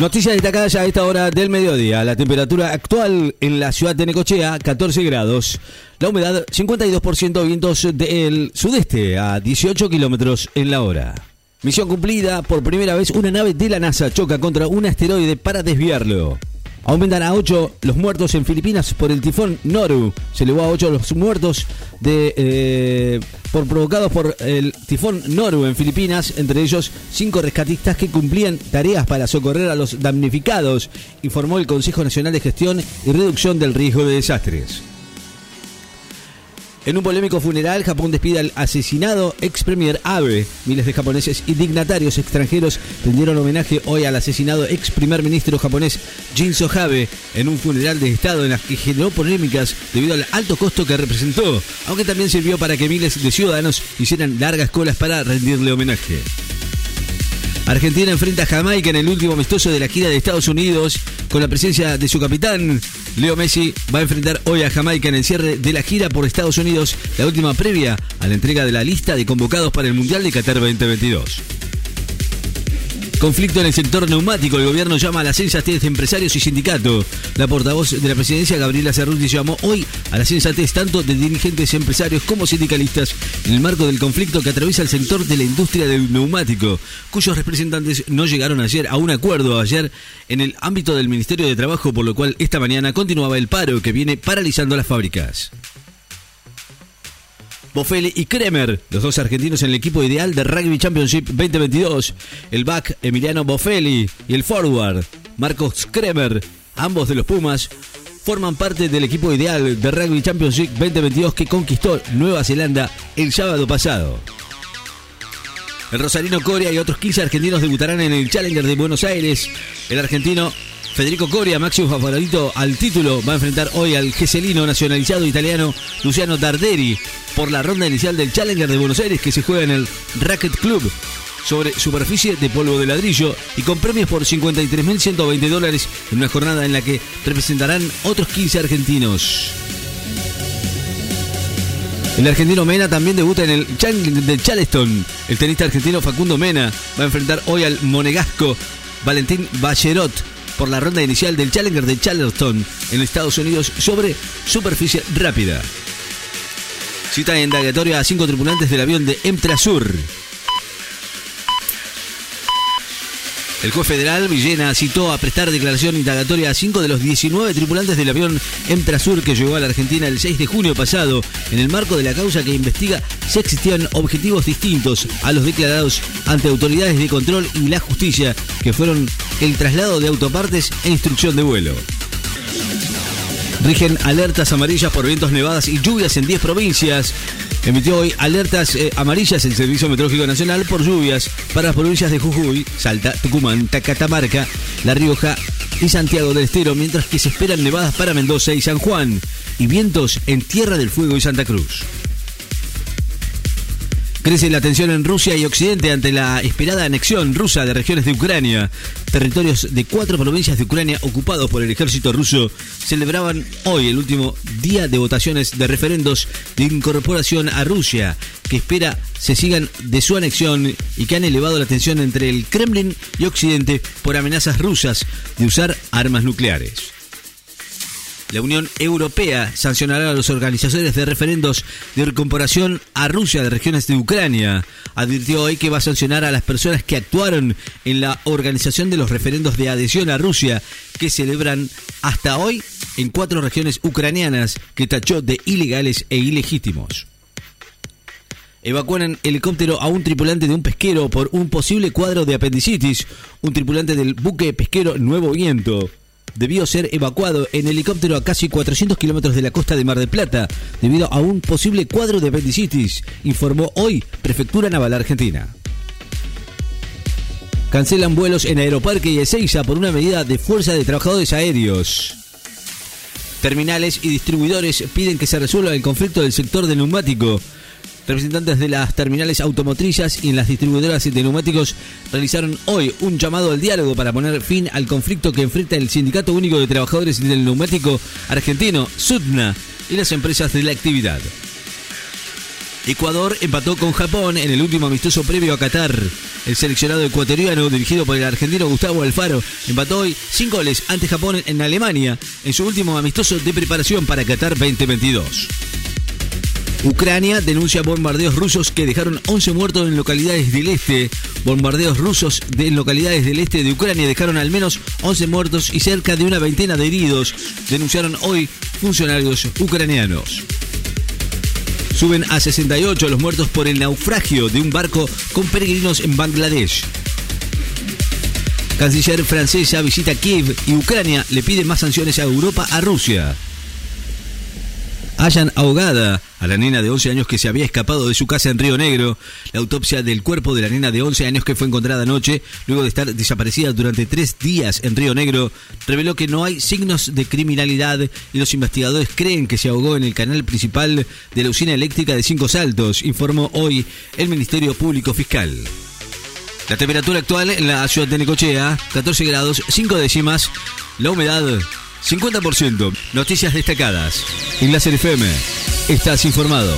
Noticias destacadas a esta hora del mediodía. La temperatura actual en la ciudad de Necochea, 14 grados. La humedad, 52%, vientos del sudeste a 18 kilómetros en la hora. Misión cumplida. Por primera vez, una nave de la NASA choca contra un asteroide para desviarlo. Aumentan a 8 los muertos en Filipinas por el tifón Noru. Se elevó a 8 los muertos de, eh, por provocados por el tifón Noru en Filipinas, entre ellos 5 rescatistas que cumplían tareas para socorrer a los damnificados, informó el Consejo Nacional de Gestión y Reducción del Riesgo de Desastres. En un polémico funeral, Japón despide al asesinado ex premier Abe. Miles de japoneses y dignatarios extranjeros rindieron homenaje hoy al asesinado ex primer ministro japonés Shinzo Abe en un funeral de Estado en el que generó polémicas debido al alto costo que representó, aunque también sirvió para que miles de ciudadanos hicieran largas colas para rendirle homenaje. Argentina enfrenta a Jamaica en el último amistoso de la gira de Estados Unidos con la presencia de su capitán. Leo Messi va a enfrentar hoy a Jamaica en el cierre de la gira por Estados Unidos, la última previa a la entrega de la lista de convocados para el Mundial de Qatar 2022. Conflicto en el sector neumático. El gobierno llama a las sensatez de empresarios y sindicatos. La portavoz de la presidencia, Gabriela Cerruti, llamó hoy a la sensatez tanto de dirigentes empresarios como sindicalistas en el marco del conflicto que atraviesa el sector de la industria del neumático, cuyos representantes no llegaron ayer a un acuerdo ayer en el ámbito del Ministerio de Trabajo, por lo cual esta mañana continuaba el paro que viene paralizando las fábricas. Bofelli y Kremer, los dos argentinos en el equipo ideal de Rugby Championship 2022. El back Emiliano Bofelli y el forward Marcos Kremer, ambos de los Pumas, forman parte del equipo ideal de Rugby Championship 2022 que conquistó Nueva Zelanda el sábado pasado. El Rosarino Coria y otros 15 argentinos debutarán en el Challenger de Buenos Aires. El argentino Federico Coria, máximo favorito al título, va a enfrentar hoy al geselino nacionalizado italiano Luciano Darderi por la ronda inicial del Challenger de Buenos Aires que se juega en el Racket Club sobre superficie de polvo de ladrillo y con premios por 53.120 dólares en una jornada en la que representarán otros 15 argentinos. El argentino Mena también debuta en el de Charleston. El tenista argentino Facundo Mena va a enfrentar hoy al monegasco Valentín Ballerot por la ronda inicial del Challenger de Charleston en Estados Unidos sobre superficie rápida. Cita indagatoria a cinco tripulantes del avión de Emtrasur. El juez federal Villena citó a prestar declaración indagatoria a cinco de los 19 tripulantes del avión Emtrasur que llegó a la Argentina el 6 de junio pasado en el marco de la causa que investiga si existían objetivos distintos a los declarados ante autoridades de control y la justicia que fueron el traslado de autopartes e instrucción de vuelo. Rigen alertas amarillas por vientos nevadas y lluvias en 10 provincias. Emitió hoy alertas eh, amarillas el Servicio Meteorológico Nacional por lluvias para las provincias de Jujuy, Salta, Tucumán, Catamarca, La Rioja y Santiago del Estero, mientras que se esperan nevadas para Mendoza y San Juan y vientos en Tierra del Fuego y Santa Cruz. Crece la tensión en Rusia y Occidente ante la esperada anexión rusa de regiones de Ucrania. Territorios de cuatro provincias de Ucrania ocupados por el ejército ruso celebraban hoy el último día de votaciones de referendos de incorporación a Rusia, que espera se sigan de su anexión y que han elevado la tensión entre el Kremlin y Occidente por amenazas rusas de usar armas nucleares. La Unión Europea sancionará a los organizadores de referendos de incorporación a Rusia de regiones de Ucrania. Advirtió hoy que va a sancionar a las personas que actuaron en la organización de los referendos de adhesión a Rusia que celebran hasta hoy en cuatro regiones ucranianas que tachó de ilegales e ilegítimos. Evacuan en helicóptero a un tripulante de un pesquero por un posible cuadro de apendicitis. Un tripulante del buque pesquero Nuevo Viento debió ser evacuado en helicóptero a casi 400 kilómetros de la costa de Mar del Plata debido a un posible cuadro de apendicitis, informó hoy Prefectura Naval Argentina. Cancelan vuelos en Aeroparque y Ezeiza por una medida de fuerza de trabajadores aéreos. Terminales y distribuidores piden que se resuelva el conflicto del sector del neumático. Representantes de las terminales automotrices y en las distribuidoras de neumáticos realizaron hoy un llamado al diálogo para poner fin al conflicto que enfrenta el Sindicato Único de Trabajadores del Neumático Argentino, SUTNA, y las empresas de la actividad. Ecuador empató con Japón en el último amistoso previo a Qatar. El seleccionado ecuatoriano, dirigido por el argentino Gustavo Alfaro, empató hoy sin goles ante Japón en Alemania en su último amistoso de preparación para Qatar 2022. Ucrania denuncia bombardeos rusos que dejaron 11 muertos en localidades del este. Bombardeos rusos en localidades del este de Ucrania dejaron al menos 11 muertos y cerca de una veintena de heridos, denunciaron hoy funcionarios ucranianos. Suben a 68 los muertos por el naufragio de un barco con peregrinos en Bangladesh. Canciller francesa visita Kiev y Ucrania le pide más sanciones a Europa a Rusia hayan ahogada a la nena de 11 años que se había escapado de su casa en Río Negro. La autopsia del cuerpo de la nena de 11 años que fue encontrada anoche, luego de estar desaparecida durante tres días en Río Negro, reveló que no hay signos de criminalidad y los investigadores creen que se ahogó en el canal principal de la usina eléctrica de Cinco Saltos, informó hoy el Ministerio Público Fiscal. La temperatura actual en la ciudad de Necochea, 14 grados 5 décimas. La humedad 50%. Noticias destacadas. En la FM. Estás informado.